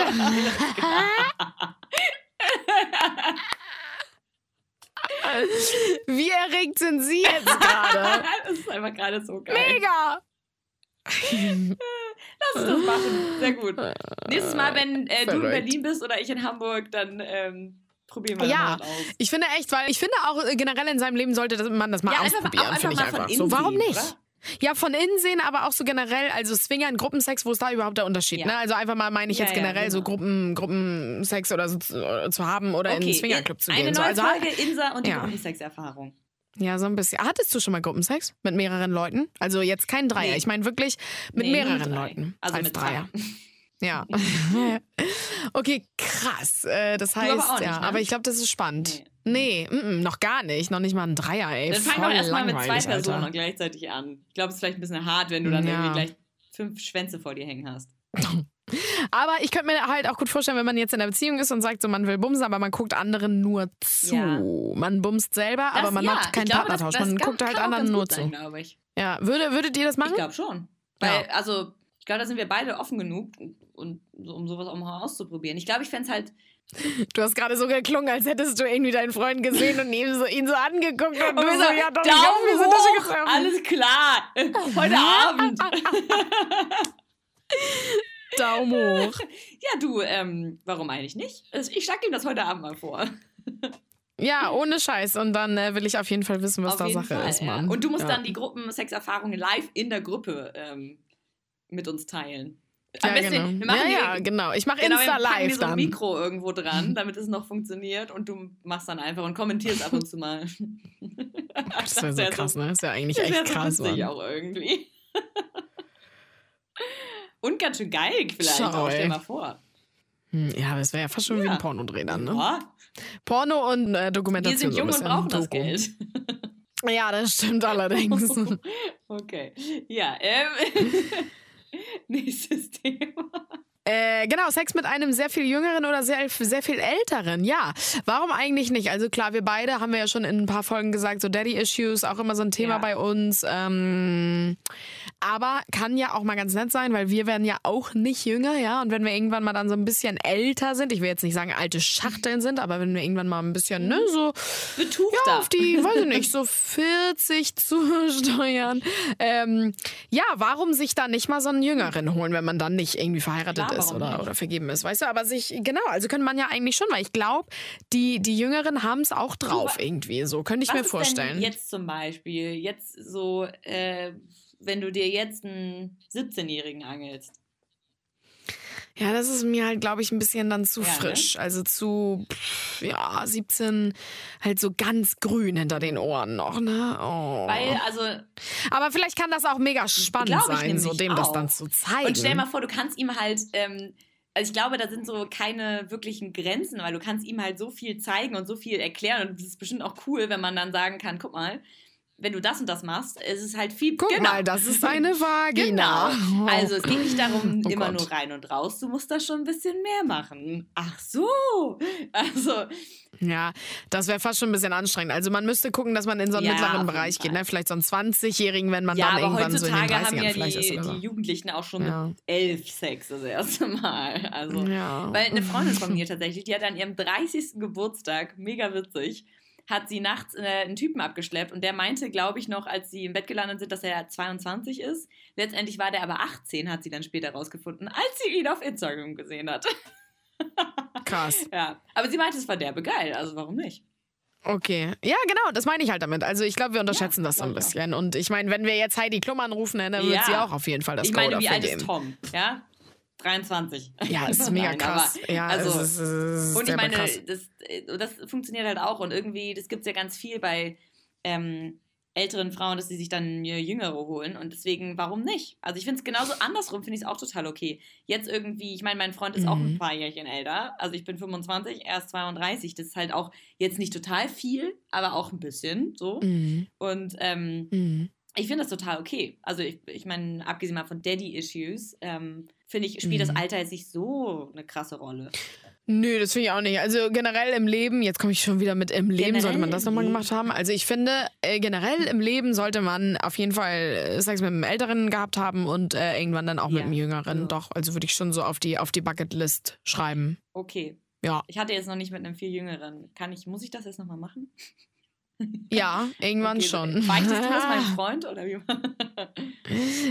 Wie erregt sind Sie jetzt gerade? das ist einfach gerade so geil. Mega! Lass uns das machen. Sehr gut. Nächstes Mal, wenn äh, du in. Berlin bist oder ich in Hamburg, dann ähm, probieren wir Ja, das mal aus. Ich finde echt, weil ich finde auch äh, generell in seinem Leben sollte man das mal Ja, einfach- ausprobieren, finde ich mal von einfach innen so. Warum nicht? oder? Ja, von innen sehen, aber auch so generell, also Swingern, Gruppensex, wo ist da überhaupt der Unterschied? Ja. Ne? Also einfach mal meine ich Ja, jetzt ja, generell so genau. Gruppen, Gruppensex oder so zu, äh, zu haben oder in den Swingerclub zu eine gehen. So, neue also, Folge Insa und die Ja. Gruppensexerfahrung. Ja, so ein bisschen. Hattest du schon mal Gruppensex mit mehreren Leuten? Also jetzt kein Dreier. Nee. Ich meine wirklich mit Nee, mehreren. Leuten. Also als mit Dreier. drei. Ja. *laughs* *laughs* okay, krass. Äh, das heißt, aber nicht, ja, ne? aber ich glaube, das ist spannend. Nee, mm, mm, noch gar nicht. Noch nicht mal ein Dreier, ey. Dann fang Voll doch erstmal mit zwei Personen Alter. gleichzeitig an. Ich glaube, es ist vielleicht ein bisschen hart, wenn du dann Ja. irgendwie gleich fünf Schwänze vor dir hängen hast. *laughs* Aber ich könnte mir halt auch gut vorstellen, wenn man jetzt in einer Beziehung ist und sagt, so man will bumsen, aber man guckt anderen nur zu. Ja. Man bumst selber, aber Das- man ja, macht keinen glaube, Partnertausch. Das, das man kann, guckt halt anderen nur zu. sein, ich. Ja, würde, würdet ihr das machen? Ich glaube schon. Weil, also, ich glaube, da sind wir beide offen genug, und, um sowas auch mal auszuprobieren. Ich glaube, ich fände es halt. Du hast gerade so geklungen, als hättest du irgendwie deinen Freund gesehen und ihm so, ihn so angeguckt und, Und du so, so, ja, doch, Daumen ich hab hoch, alles klar. Heute *laughs* Abend. *laughs* Daumen hoch. Ja, du, ähm, warum eigentlich nicht? Also, Ich schlag ihm das heute Abend mal vor. Ja, ohne Scheiß. Und dann äh, will ich auf jeden Fall wissen, was Auf da Sache Fall, ist, ja. Mann. Und du musst ja. dann die Gruppensexerfahrungen live in der Gruppe ähm, mit uns teilen. Ja, genau. wir machen ja, ja, genau. Ich mache Genau, Insta wir live so ein dann. Mikro irgendwo dran, *laughs* damit es noch funktioniert und du machst dann einfach und kommentierst ab und zu mal. *laughs* Das wäre so krass, ne? Das wäre eigentlich Das echt so krass, witzig Mann. auch irgendwie. *laughs* und ganz schön geil vielleicht Schau, auch, stell mal vor. Hm, Ja, aber es wäre ja fast schon wie Ja. ein Pornodreh dann, ne? Ja, Porno und äh, wir Dokumentation. sind so ein jung und brauchen das. Geld. Ja, das stimmt allerdings. *laughs* Okay, ja. Ähm, *laughs* nächstes Thema. Äh, genau, Sex mit einem sehr viel jüngeren oder sehr, sehr viel älteren. Ja, warum eigentlich nicht? Also klar, wir beide haben wir ja schon in ein paar Folgen gesagt, so Daddy-Issues, auch immer so ein Thema Ja. bei uns. Ähm, Aber kann ja auch mal ganz nett sein, weil wir werden ja auch nicht jünger, ja. Und wenn wir irgendwann mal dann so ein bisschen älter sind, ich will jetzt nicht sagen alte Schachteln sind, aber wenn wir irgendwann mal ein bisschen, ne, so Betuchter. ja, auf die, weiß ich nicht, so 40 zusteuern. Ähm, ja, warum sich da nicht mal so einen Jüngeren holen, wenn man dann nicht irgendwie verheiratet Klar, ist oder, nicht? oder vergeben ist, weißt du? Aber sich, genau, also könnte man ja eigentlich schon, weil ich glaube, die, die Jüngeren haben es auch drauf wa- irgendwie, so könnte ich mir vorstellen. Jetzt zum Beispiel, jetzt so, äh, wenn du dir jetzt einen 17-Jährigen angelst. Ja, das ist mir halt, glaube ich, ein bisschen dann zu Ja, ne? frisch. Also zu, pff, ja, 17, halt so ganz grün hinter den Ohren noch, ne? Oh. Weil, also, Aber vielleicht kann das auch mega spannend sein, so dem das auch. dann zu zeigen. und stell mal vor, du kannst ihm halt, ähm, also ich glaube, da sind so keine wirklichen Grenzen, weil du kannst ihm halt so viel zeigen und so viel erklären und das ist bestimmt auch cool, wenn man dann sagen kann, guck mal, wenn du das und das machst, ist es halt viel, Guck genau. mal, das ist eine *laughs* Vagina. Genau. Also es geht nicht darum, Oh immer Gott. nur rein und raus. Du musst da schon ein bisschen mehr machen. Ach so. Also, Ja, das wäre fast schon ein bisschen anstrengend. Also man müsste gucken, dass man in so einen Ja, mittleren Bereich geht. Ne? Vielleicht so einen 20-Jährigen, wenn man ja, dann irgendwann so in den heutzutage 30ern haben ja vielleicht ist die, oder so. die Jugendlichen auch schon Ja. mit elf Sex das erste Mal. Also, Ja. weil eine Freundin von *laughs* mir tatsächlich, die hat an ihrem 30. Geburtstag, mega witzig, hat sie nachts äh, einen Typen abgeschleppt und der meinte, glaube ich, noch, als sie im Bett gelandet sind, dass er 22 ist. Letztendlich war der aber 18, hat sie dann später rausgefunden, als sie ihn auf Instagram gesehen hat. *laughs* Krass. ja, aber sie meinte, es war derbe geil, also warum nicht? Okay. Ja, genau, das meine ich halt damit. Also ich glaube, wir unterschätzen Ja, das so ein auch. bisschen. Und ich meine, wenn wir jetzt Heidi Klum anrufen, dann wird Ja. sie auch auf jeden Fall das ich Go meine, wie dafür alt ist. Tom? Ja, 23. Ja, *laughs* ist mega Nein, krass. aber- ja, also, es ist, es ist Und ich meine, krass. das, äh, das funktioniert halt auch. Und irgendwie, das gibt es ja ganz viel bei ähm, älteren Frauen, dass sie sich dann Jüngere holen. Und deswegen, warum nicht? Also ich finde es genauso andersrum, finde ich es auch total okay. Jetzt irgendwie, ich meine, mein Freund ist auch ein Mhm. paar Jährchen älter. Also ich bin 25, er ist 32. Das ist halt auch jetzt nicht total viel, aber auch ein bisschen so. Mhm. Und ähm, Mhm. ich finde das total okay. Also ich, ich meine, abgesehen mal von Daddy-Issues, ähm, finde ich, spielt Mhm. das Alter jetzt nicht so eine krasse Rolle. Nö, das finde ich auch nicht. Also generell im Leben, jetzt komme ich schon wieder mit im Leben, Generell sollte man das nochmal gemacht haben. Also ich finde, äh, generell im Leben sollte man auf jeden Fall äh, Sex mit einem Älteren gehabt haben und äh, irgendwann dann auch mit Ja, einem Jüngeren. also- Doch, also würde ich schon so auf die, auf die Bucketlist schreiben. Okay. Ja. Ich hatte jetzt noch nicht mit einem viel jüngeren. Kann ich, muss ich das jetzt nochmal machen? Ja, irgendwann Okay, schon. Beichtest du das *laughs* meinem Freund oder wie?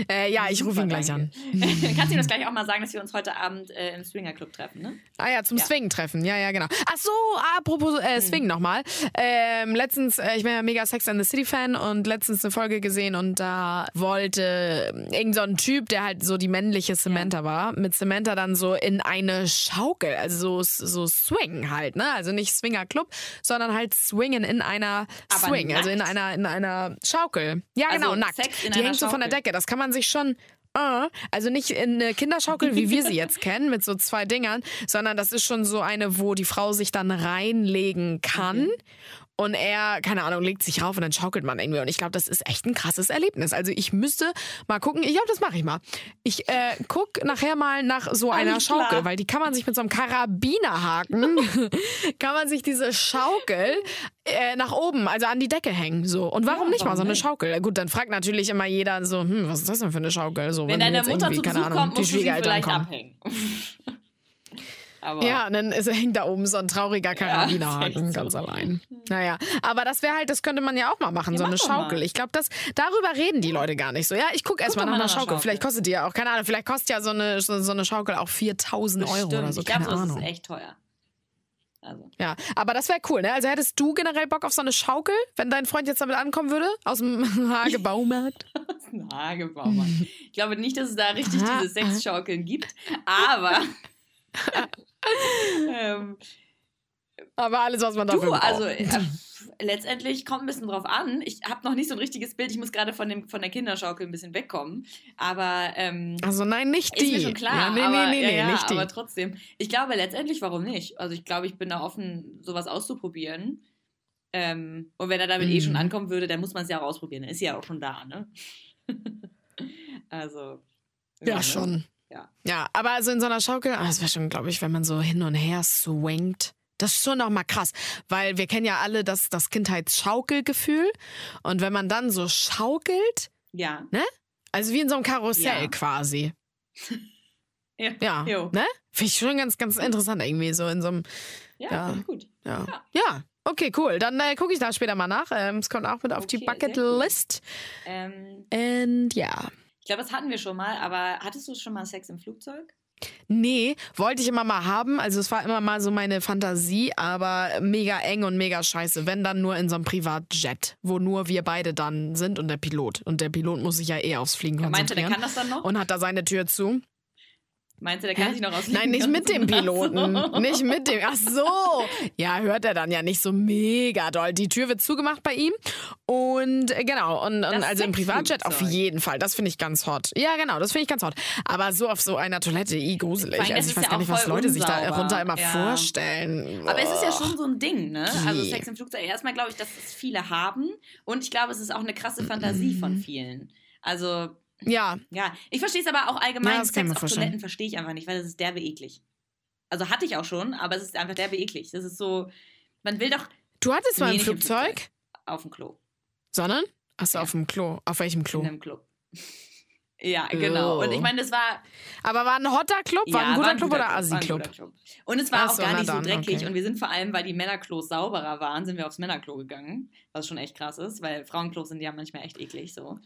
äh, ja, ich rufe ihn gleich an. *laughs* Kannst du ihm das gleich auch mal sagen, dass wir uns heute Abend äh, im Swinger Club treffen, ne? Ah ja, zum Ja. Swingen-Treffen. Ja, ja, genau. Ach so, apropos äh, Swingen nochmal. Ähm, letztens, äh, ich bin ja mega Sex and the City-Fan und letztens eine Folge gesehen und da wollte irgend so ein Typ, der halt so die männliche Samantha war, mit Samantha dann so in eine Schaukel, also so, so Swing halt, ne? Also nicht Swinger-Club, sondern halt Swingen in einer Aber Swing, also in nackt? einer, in einer Schaukel. Ja, Also genau, nackt. Die hängt so von der. Decke. Das kann man sich schon äh, also nicht in eine Kinderschaukel, wie wir sie jetzt *laughs* kennen, mit so zwei Dingern, sondern das ist schon so eine, wo die Frau sich dann reinlegen kann. Und er, keine Ahnung, legt sich rauf und dann schaukelt man irgendwie. Und ich glaube, das ist echt ein krasses Erlebnis. Also ich müsste mal gucken. Ich glaube, das mache ich mal. Ich äh, guck nachher mal nach so einer Alles Schaukel, klar. weil die kann man sich mit so einem Karabinerhaken, *laughs* kann man sich diese Schaukel äh, nach oben, also an die Decke hängen. So. Und warum Ja, nicht mal warum so eine nicht? Schaukel? Gut, dann fragt natürlich immer jeder so, hm, was ist das denn für eine Schaukel? So, Wenn deine jetzt Mutter zu Besuch kommt, die musst du sie vielleicht abhängen. *laughs* Aber Ja, und dann ist, *laughs* hängt da oben so ein trauriger Karabinerhaken echt ganz so. allein. Naja, aber das wäre halt, das könnte man ja auch mal machen, Ja, so eine doch mal. Schaukel. Ich glaube, das darüber reden die Leute gar nicht so. Ja, ich gucke erst mal doch nach nach einer Schaukel. Schaukel. Vielleicht kostet die ja auch, keine Ahnung, vielleicht kostet ja so eine, so, so eine Schaukel auch 4000 Euro oder so, ich glaube, das ist echt teuer. Also. Ja, aber das wäre cool, ne? Also hättest du generell Bock auf so eine Schaukel, wenn dein Freund jetzt damit ankommen würde? Aus dem *laughs* Hagebaumarkt? *laughs* Das ist ein Hagebaumann. Ich glaube nicht, dass es da richtig Aha. diese Sexschaukeln gibt, aber ähm, aber alles, was man dafür du, braucht. also äh, letztendlich kommt ein bisschen drauf an. Ich habe noch nicht so ein richtiges Bild. Ich muss gerade von, dem- von der Kinderschaukel ein bisschen wegkommen. Aber ähm, Also nein, nicht die. ist mir schon klar. Ja, nee, aber, nee, nee, ja, nee, ja, nicht die. aber trotzdem. Ich glaube letztendlich, warum nicht? Also ich glaube, ich bin da offen, sowas auszuprobieren. Ähm, und wenn er damit eh schon Mhm. ankommen würde, dann muss man es ja auch ausprobieren. Dann ist ja auch schon da, ne? *laughs* also. Ja, ne? schon. Ja. Ja, aber also in so einer Schaukel, ah, das wäre schon, glaube ich, wenn man so hin und her swingt. Das ist schon noch mal krass, weil wir kennen ja alle das, das Kindheitsschaukelgefühl. Und wenn man dann so schaukelt, Ja. Also wie in so einem Karussell Ja. quasi. *laughs* Ja. Ja. Jo. Ne? Finde ich schon ganz, ganz interessant irgendwie, so in so einem. Ja, Ja. gut. Ja. Ja. Ja. Okay, cool. Dann äh, gucke ich da später mal nach. Ähm, es kommt auch mit auf die Okay, gut. Bucketlist. Ähm, Und ja. Ich glaube, das hatten wir schon mal, aber hattest du schon mal Sex im Flugzeug? Nee, wollte ich immer mal haben. Also es war immer mal so meine Fantasie, aber mega eng und mega scheiße. Wenn dann nur in so einem Privatjet, wo nur wir beide dann sind und der Pilot. Und der Pilot muss sich ja eh aufs Fliegen Ja, meinst du, der konzentrieren. kann das dann noch? und hat da seine Tür zu. Meinst du, der kann Hä? sich noch aus Nein, nicht mit dem Piloten. Nicht mit dem. Ach so. Ja, hört er dann ja nicht so mega doll. Die Tür wird zugemacht bei ihm. Und äh, genau. Und, und also im Privatjet auf jeden Fall. Das finde ich ganz hot. Ja, genau. Das finde ich ganz hot. Aber so auf so einer Toilette, i gruselig. Allem, Also ich weiß ja gar nicht, was Leute sich da unsauber. runter immer Ja. vorstellen. Aber es ist ja Boah. schon so ein Ding, ne? Also. Sex im Flugzeug. Erstmal glaube ich, dass es viele haben. Und ich glaube, es ist auch eine krasse Fantasie Mhm. von vielen. Also, Ja, ja. Ich verstehe es aber auch allgemein. Ja, das kann Sex auf vorstellen. Toiletten verstehe ich einfach nicht, weil das ist derbe eklig. Also hatte ich auch schon, aber es ist einfach derbe eklig. Das ist so, man will doch du hattest mal ein im Flugzeug, auf dem Klo. sondern? Achso, Ja. auf dem Klo. Auf welchem Klo? In einem Klo. *laughs* Ja, genau. Oh. Und ich meine, das war. Aber war ein hotter Club? War ja, ein guter war Club oder ein Assi-Club? guter Club. Und es war Ach auch so, gar nicht so dann, dreckig. okay. Und wir sind vor allem, weil die Männerklos sauberer waren, sind wir aufs Männerklo gegangen. Was schon echt krass ist, weil Frauenklos sind ja manchmal echt eklig so.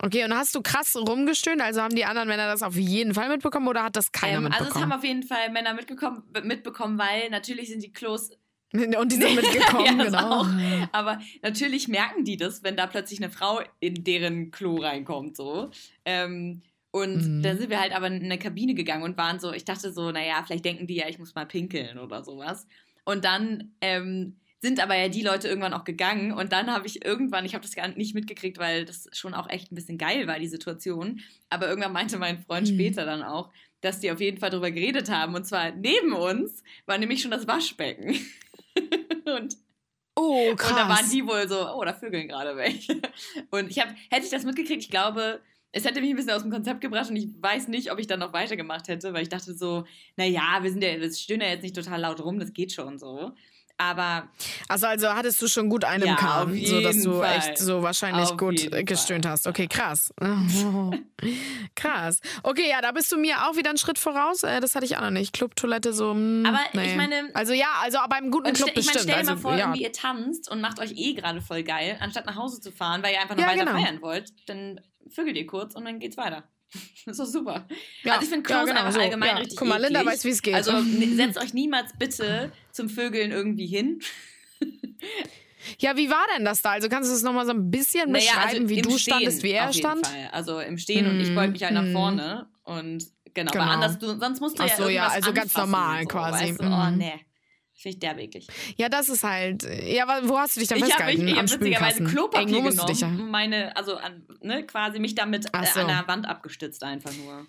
Okay, und hast du krass rumgestöhnt? Also haben die anderen Männer das auf jeden Fall mitbekommen oder hat das keiner Ähm, also es mitbekommen? haben auf jeden Fall Männer mitgekommen, mitbekommen, weil natürlich sind die Klos *laughs* und die sind *laughs* mitgekommen, Ja, genau. auch. Aber natürlich merken die das, wenn da plötzlich eine Frau in deren Klo reinkommt, so. Ähm, und Mhm. da sind wir halt aber in eine Kabine gegangen und waren so, ich dachte so, naja, vielleicht denken die ja, ich muss mal pinkeln oder sowas. Und dann ähm, sind aber ja die Leute irgendwann auch gegangen und dann habe ich irgendwann, ich habe das gar nicht mitgekriegt, weil das schon auch echt ein bisschen geil war, die Situation. Aber irgendwann meinte mein Freund Mhm. später dann auch, dass die auf jeden Fall drüber geredet haben. Und zwar neben uns war nämlich schon das Waschbecken. *laughs* und Oh, krass. und da waren die wohl so, oh, da vögeln gerade welche. *laughs* Und ich habe, hätte ich das mitgekriegt, ich glaube, es hätte mich ein bisschen aus dem Konzept gebracht und ich weiß nicht, ob ich dann noch weitergemacht hätte, weil ich dachte so, naja, wir sind ja, wir stöhnen ja jetzt nicht total laut rum, das geht schon so. Aber also, also hattest du schon gut einen Ja, im Kahn, auf so dass jeden du Fall. echt so wahrscheinlich Auf gut gestöhnt Fall, hast. Okay, krass. *laughs* krass. Okay, ja, da bist du mir auch wieder einen Schritt voraus. Äh, Das hatte ich auch noch nicht. Clubtoilette so. mm, Aber nee. ich meine- Also ja, also beim guten Club ich meine, stell dir mal also, vor, ja. irgendwie ihr tanzt und macht euch eh gerade voll geil, anstatt nach Hause zu fahren, weil ihr einfach noch Ja, weiter genau. feiern wollt, dann vögelt ihr kurz und dann geht's weiter. Das ist doch super. Ja, also ich finde ja, Klos genau, so. allgemein Ja, richtig Guck mal, Linda eklig. weiß, wie es geht. Also *laughs* ne- setzt euch niemals bitte zum Vögeln irgendwie hin. *laughs* ja, wie war denn das da? Also kannst du es nochmal so ein bisschen Naja, also beschreiben, wie im du Stehen standest, wie er auf jeden stand? Fall. Also im Stehen und ich beug mich halt nach Mhm. vorne und genau, Genau. aber anders, du, sonst musst du Ach ja so, ja, irgendwas also ganz normal so, quasi. Weißt du? Oh, Mhm. nee. Finde ich derbe eklig. Ja, das ist halt. Ja, aber wo hast du dich dann Ich habe festgehalten? ich Am hab witzigerweise. Klopapier musst du dich ja. genommen, meine, also an, ne, quasi mich damit äh, so. an der Wand abgestützt einfach nur.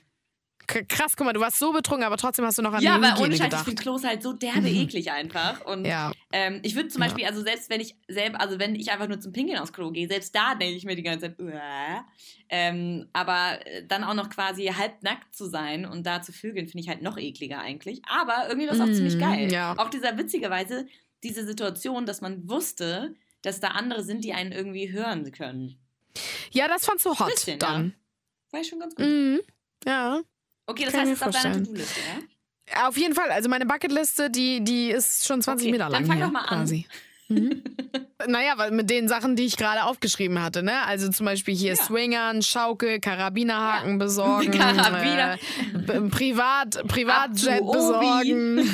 Krass, guck mal, du warst so betrunken, aber trotzdem hast du noch an Ja, die aber ohne Scheiß, ich finde Klos halt so derbe eklig einfach. Und Ja. ähm, ich würde zum Ja. Beispiel, also selbst wenn ich selber, also wenn ich einfach nur zum Pinkeln aufs Klo gehe, selbst da denke ich mir die ganze Zeit, Uah. ähm, aber äh, dann auch noch quasi halbnackt zu sein und da zu vögeln, finde ich halt noch ekliger eigentlich. Aber irgendwie war es auch Mm, ziemlich geil. ja. Auch dieser witzigerweise, diese Situation, dass man wusste, dass da andere sind, die einen irgendwie hören können. Ja, das fandst du hot Bisschen, dann. War ich schon ganz gut. Mhm. Ja. Okay, das Kann heißt, es ist auf deiner. To-Do-Liste, ja? Auf jeden Fall. Also meine Bucketliste, die, die ist schon 20 Okay, Meter dann lang. fang hier, doch mal an. Quasi. *laughs* Mhm. Naja, weil mit den Sachen, die ich gerade aufgeschrieben hatte, ne? Also zum Beispiel hier Ja. Swingern, Schaukel, Karabinerhaken Ja. besorgen, *laughs* Karabiner. äh, Privat, Privatjet besorgen. *laughs*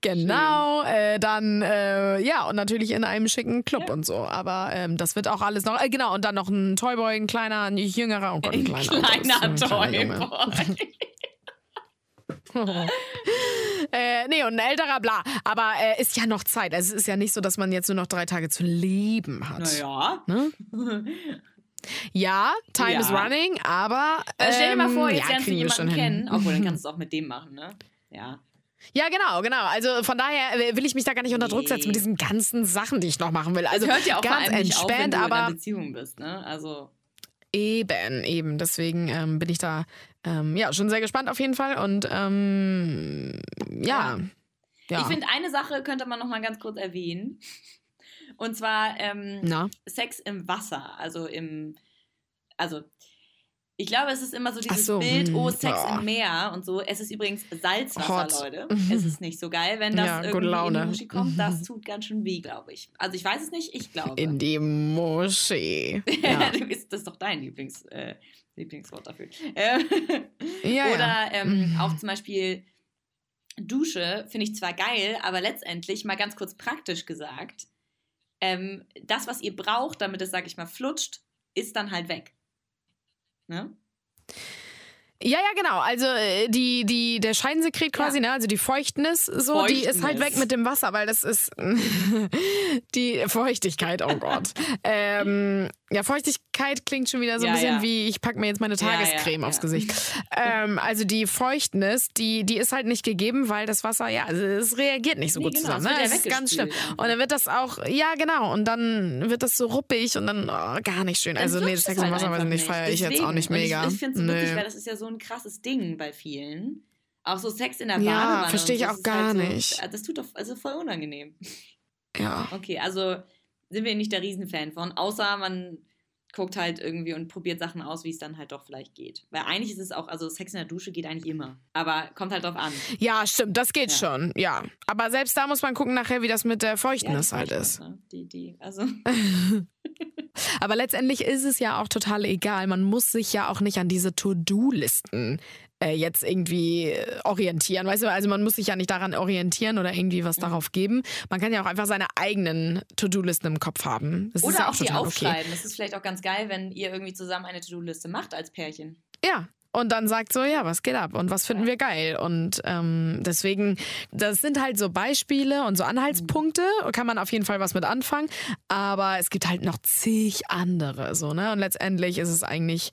genau. Äh, dann, äh, ja, und natürlich in einem schicken Club Ja. und so. Aber ähm, das wird auch alles noch. Äh, genau, und dann noch ein Toyboy, ein kleiner, ein jüngerer, oh Gott, ein Ein kleiner. oh Gott, kleiner ein kleiner Junge. Toyboy. *laughs* äh, nee, und ein älterer, bla. Aber äh, ist ja noch Zeit. Also es ist ja nicht so, dass man jetzt nur noch drei Tage zu leben hat. Naja. Ne? *laughs* Ja, time Ja. is running, aber. Also stell dir mal vor, ähm, jetzt ja, lernst du jemanden kennen. Obwohl, dann *laughs* kannst du es auch mit dem machen, ne? Ja. Ja, genau, genau. Also von daher äh, will ich mich da gar nicht unter Druck setzen mit Nee. diesen ganzen Sachen, die ich noch machen will. Also es hört ja auch ganz nicht auf, wenn entspannt, du in einer aber Beziehung bist, ne? Also, eben, eben. Deswegen ähm, bin ich da ähm, ja schon sehr gespannt auf jeden Fall. Und ähm, ja. ja. ich finde, eine Sache könnte man noch mal ganz kurz erwähnen. Und zwar ähm, Sex im Wasser, also im also ich glaube, es ist immer so dieses so, Bild, hm, oh, Sex boah. im Meer und so. Es ist übrigens Salzwasser, Hot. Leute. Mhm. *laughs* Es ist nicht so geil, wenn das Ja, irgendwie in Laune. die Muschi kommt. Mhm. Das tut ganz schön weh, glaube ich. Also ich weiß es nicht, ich glaube. In die Moschee. *laughs* Ja, das ist doch dein Lieblings, äh, Lieblingswort dafür. Ähm, ja. Oder ja. ähm, Mhm. auch zum Beispiel Dusche finde ich zwar geil, aber letztendlich mal ganz kurz praktisch gesagt, ähm, das, was ihr braucht, damit es, sag ich mal, flutscht, ist dann halt weg. Ne? Ja, ja, genau. Also äh, die, die, der Scheinsekret quasi, ne? also die Feuchtnis, so, die ist halt Feuchtnis. weg mit dem Wasser, weil das ist *laughs* die Feuchtigkeit, oh Gott. *laughs* ähm, ja, Feuchtigkeit klingt schon wieder so ein Ja, bisschen ja. wie, ich packe mir jetzt meine Ja, ja, Tagescreme aufs ja. Gesicht. *laughs* Ähm, also die Feuchtnis, die, die ist halt nicht gegeben, weil das Wasser, ja, also es reagiert nicht so Nee, gut genau, zusammen. Ne? ja Das ist ganz schlimm. Und dann wird das auch, ja genau, und dann wird das so ruppig und dann oh, gar nicht schön. Also nee, das Sex im halt Wasser weiß ich nicht, feiere ich jetzt auch nicht Und mega. Ich, ich finde es wirklich, weil das ist ja so ein krasses Ding bei vielen. Auch so Sex in der Ja, Badewanne. und verstehe ich auch ist gar halt so, nicht. Das tut doch, also voll unangenehm. Ja. Okay, also sind wir nicht der Riesenfan von, außer man guckt halt irgendwie und probiert Sachen aus, wie es dann halt doch vielleicht geht. Weil eigentlich ist es auch, also Sex in der Dusche geht eigentlich immer. Aber kommt halt drauf an. Ja, stimmt, das geht Ja. schon, ja. Aber selbst da muss man gucken nachher, wie das mit der Feuchtnis die halt ist. Ne? Die, die, also, *laughs* Aber letztendlich ist es ja auch total egal. Man muss sich ja auch nicht an diese To-Do-Listen äh, jetzt irgendwie äh, orientieren. Weißt du, also man muss sich ja nicht daran orientieren oder irgendwie Mhm. was darauf geben. Man kann ja auch einfach seine eigenen To-Do-Listen im Kopf haben. Das ist oder ja auch die total okay. aufschreiben. Das ist vielleicht auch ganz geil, wenn ihr irgendwie zusammen eine To-Do-Liste macht als Pärchen. Ja. Und dann sagt so, ja, was geht ab und was finden wir geil? Und ähm, deswegen, das sind halt so Beispiele und so Anhaltspunkte, kann man auf jeden Fall was mit anfangen. Aber es gibt halt noch zig andere, so, ne? Und letztendlich ist es eigentlich,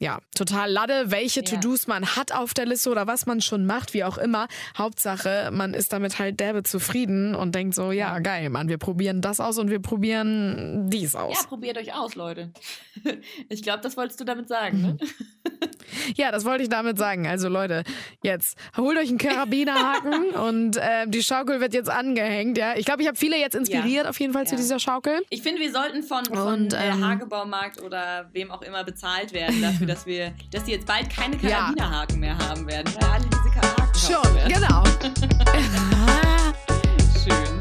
ja, total Lade, welche Ja. To-Dos man hat auf der Liste oder was man schon macht, wie auch immer. Hauptsache, man ist damit halt derbe zufrieden und denkt so, ja, geil, Mann, wir probieren das aus und wir probieren dies aus. Ja, probiert euch aus, Leute. *laughs* Ich glaube, das wolltest du damit sagen, ne? *laughs* Ja, das wollte ich damit sagen. Also Leute, jetzt holt euch einen Karabinerhaken *laughs* und äh, die Schaukel wird jetzt angehängt. Ja, ich glaube, ich habe viele jetzt inspiriert auf jeden Fall zu Ja. dieser Schaukel. Ich finde, wir sollten von, von Und, äh, ähm, Hagebaumarkt oder wem auch immer bezahlt werden dafür, dass wir, dass die jetzt bald keine Karabinerhaken ja. mehr haben werden, weil alle diese Haken Schon, genau. *laughs* *laughs* Schön.